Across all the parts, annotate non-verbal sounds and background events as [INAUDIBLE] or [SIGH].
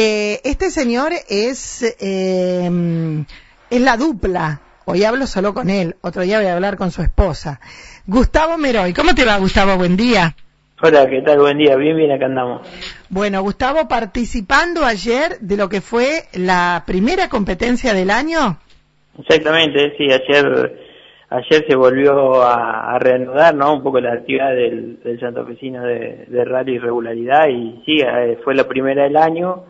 Eh, este señor es, eh, es la dupla. Hoy hablo solo con él, otro día voy a hablar con su esposa. Gustavo Meroy, ¿cómo te va Gustavo? Buen día. Hola, ¿qué tal? Buen día, bien, bien, acá andamos. Bueno, Gustavo, participando ayer de lo que fue la primera competencia del año. Exactamente, sí, ayer ayer se volvió a, a reanudar, ¿no? Un poco la actividad del, del santafesino de, de rally y regularidad y sí, eh, fue la primera del año,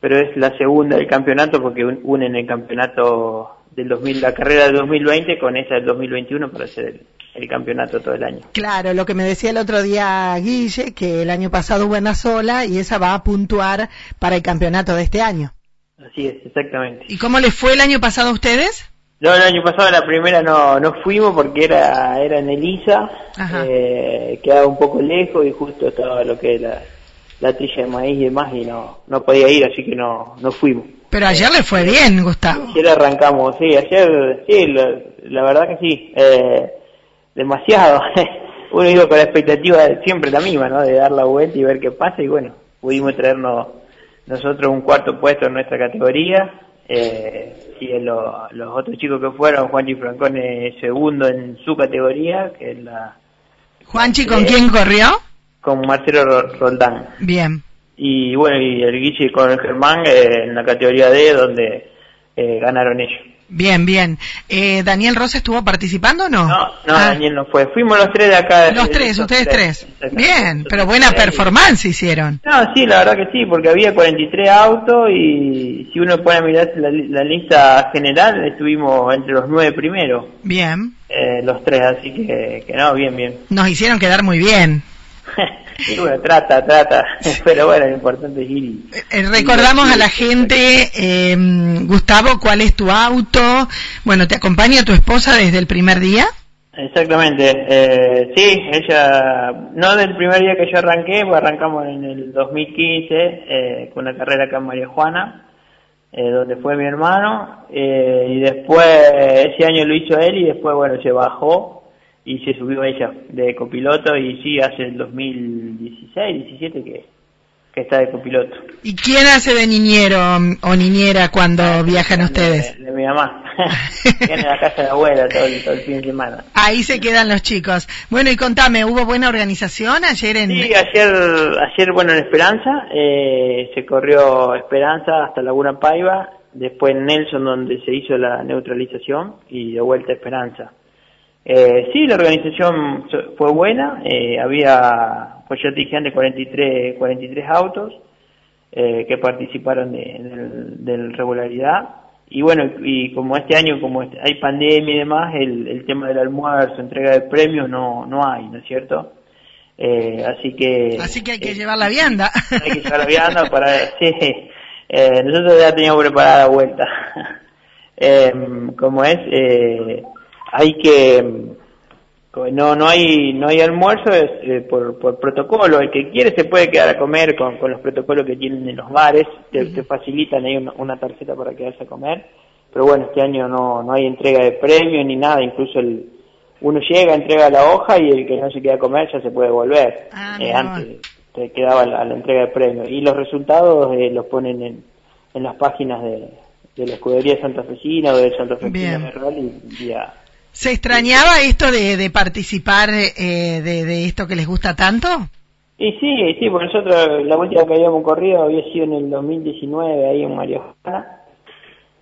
pero es la segunda del campeonato porque un- unen el campeonato del 2000, la carrera del 2020 con esa del 2021 para hacer el, el campeonato todo el año. Claro, lo que me decía el otro día Guille, que el año pasado hubo una sola y esa va a puntuar para el campeonato de este año. Así es, exactamente. ¿Y cómo les fue el año pasado a ustedes? No, el año pasado la primera no, no fuimos porque era, era en Elisa, eh, quedaba un poco lejos y justo estaba lo que es la, la trilla de maíz y demás y no, no podía ir, así que no, no fuimos. Pero ayer le fue bien, Gustavo. Ayer arrancamos, sí, ayer, sí, la, la verdad que sí, eh, demasiado. [LAUGHS] Uno iba con la expectativa de siempre la misma, ¿no? De dar la vuelta y ver qué pasa y bueno, pudimos traernos nosotros un cuarto puesto en nuestra categoría. Eh, y lo- los otros chicos que fueron, Juanchi Francone segundo en su categoría, que es la Juanchi, ¿con quién corrió? Con Marcelo Ro- Roldán. Bien. Y bueno, y el Guille con el Germán eh, en la categoría D, donde eh, ganaron ellos. Bien, bien. Eh, ¿Daniel Rosa estuvo participando o no? No, no, Ah, Daniel no fue. Fuimos los tres de acá. Los eh, tres, los ustedes tres. Bien, pero buena tres. performance hicieron. No, sí, la verdad que sí, porque había 43 autos y si uno pone a mirar la lista general, estuvimos entre los nueve primeros, Bien. eh, los tres, así que, que no, bien, bien. Nos hicieron quedar muy bien. Y [LAUGHS] bueno, trata, trata, pero bueno, lo importante es ir. Eh, recordamos a la gente, eh, Gustavo, cuál es tu auto. Bueno, ¿te acompaña tu esposa desde el primer día? Exactamente, eh, sí, ella, no del primer día que yo arranqué, pues arrancamos en el 2015 eh, con una carrera acá en María Juana, eh, donde fue mi hermano, eh, y después ese año lo hizo él y después, bueno, se bajó y se subió ella de copiloto y sí, hace el 2016, 17 que, que está de copiloto. ¿Y quién hace de niñero o niñera cuando viajan ustedes? De, de mi mamá. [LAUGHS] Viene a la casa de la abuela todo el, todo el fin de semana. Ahí se quedan los chicos. Bueno, y contame, ¿hubo buena organización ayer en... Sí, ayer, ayer bueno, en Esperanza, eh, se corrió Esperanza hasta Laguna Paiva, después en Nelson donde se hizo la neutralización y de vuelta a Esperanza. Eh, sí, la organización fue buena, eh, había, pues yo te dije antes, 43, 43 autos eh, que participaron de, del, del regularidad. Y bueno, y como este año, como este- hay pandemia y demás, el, el tema del almuerzo, entrega de premios no, no hay, ¿no es cierto? Eh, así que... Así que hay que eh, llevar la vianda. hay que llevar la vianda para... [LAUGHS] Sí, eh, nosotros ya teníamos preparada la vuelta. [LAUGHS] Eh, como es, eh, hay que... No, no hay, no hay almuerzo es, eh, por, por protocolo. El que quiere se puede quedar a comer con, con los protocolos que tienen en los bares. Te, te facilitan ahí una, una tarjeta para quedarse a comer. Pero bueno, este año no, no hay entrega de premios ni nada. Incluso el, uno llega, entrega la hoja y el que no se queda a comer ya se puede volver. Ah, Eh, antes te quedaba la, la entrega de premios. Y los resultados eh, los ponen en, en las páginas de, de la escudería santafesina o del santafesino Bien. de rally día ¿Se extrañaba esto de, de participar eh, de, de esto que les gusta tanto? Y sí, sí, porque nosotros la última que habíamos corrido había sido en el 2019 ahí en Juana.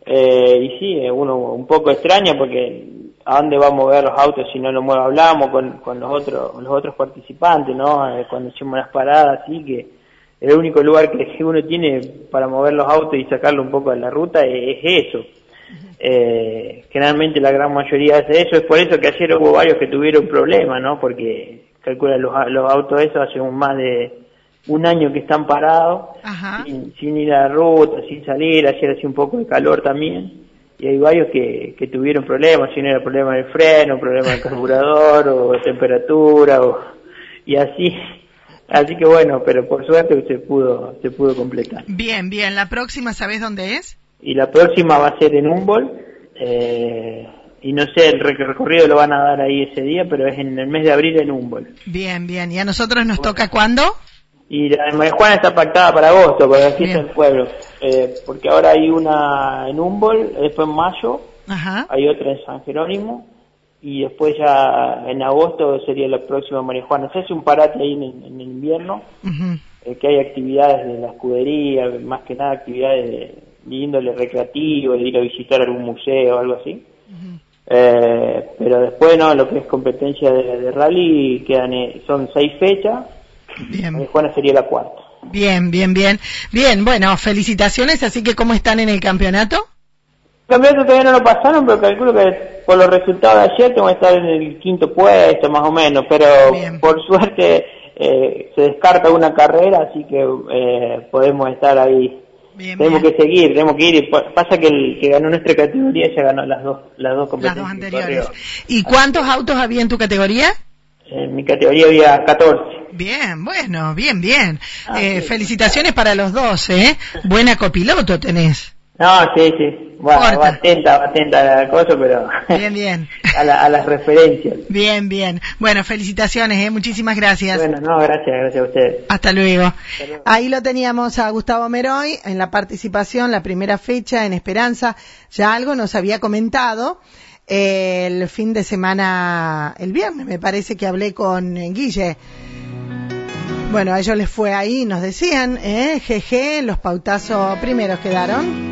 Eh, y sí, eh, uno un poco extraña porque a dónde va a mover los autos si no lo mueve, hablamos con, con los otros los otros participantes, ¿no? Eh, cuando hicimos las paradas, así que el único lugar que [LAUGHS] uno tiene para mover los autos y sacarlo un poco de la ruta es eso. Eh, generalmente la gran mayoría hace eso, es por eso que ayer hubo varios que tuvieron problemas, ¿no? Porque calcula los, los autos esos hace un más de un año que están parados, sin, sin ir a la ruta, sin salir, ayer hacía un poco de calor también, y hay varios que, que tuvieron problemas, si no era problema del freno, problema del carburador, [LAUGHS] o temperatura, o, y así, así que bueno, pero por suerte se pudo, se pudo completar. Bien, bien. ¿La próxima sabés dónde es? Y la próxima va a ser en Humboldt, eh, y no sé, el recorrido lo van a dar ahí ese día, pero es en el mes de abril en Humboldt. Bien, bien. ¿Y a nosotros nos toca cuándo? Y la de Juana está pactada para agosto, para la fiesta del pueblo. Eh, porque ahora hay una en Humboldt, después en mayo, hay otra en San Jerónimo, y después ya en agosto sería la próxima María Juana. Se hace un parate ahí en, el invierno, eh, que hay actividades de la escudería, más que nada actividades de, índole recreativo, de ir a visitar algún museo o algo así. eh, pero después, no, lo que es competencia de, rally, quedan eh, son seis fechas Bien. Juana sería la cuarta. Bien, bien, bien. Bien, bueno, felicitaciones. Así que, ¿cómo están en el campeonato? El campeonato todavía no lo pasaron, pero calculo que por los resultados de ayer tengo que estar en el quinto puesto, más o menos. Pero por suerte eh, se descarta una carrera, así que eh, podemos estar ahí. Tenemos que seguir, tenemos que ir. Pasa que el que ganó nuestra categoría ya ganó las dos, las dos competencias. Las dos anteriores. ¿Y cuántos autos había en tu categoría? En mi categoría había 14. Bien, bueno, bien, bien. Ah, eh, felicitaciones para los dos, ¿eh? Buena copiloto tenés. No, sí, sí. Bueno, va atenta, va atenta a la cosa, pero... Bien, bien. [LAUGHS] a, a, las referencias. Bien, bien. Bueno, felicitaciones, ¿eh? Muchísimas gracias. Bueno, no, gracias, gracias a ustedes. Hasta luego. Ahí lo teníamos a Gustavo Meroy en la participación, la primera fecha en Esperanza. Ya algo nos había comentado el fin de semana, el viernes me parece que hablé con Guille. Bueno, a ellos les fue ahí, nos decían, eh, jeje, los pautazos primeros quedaron.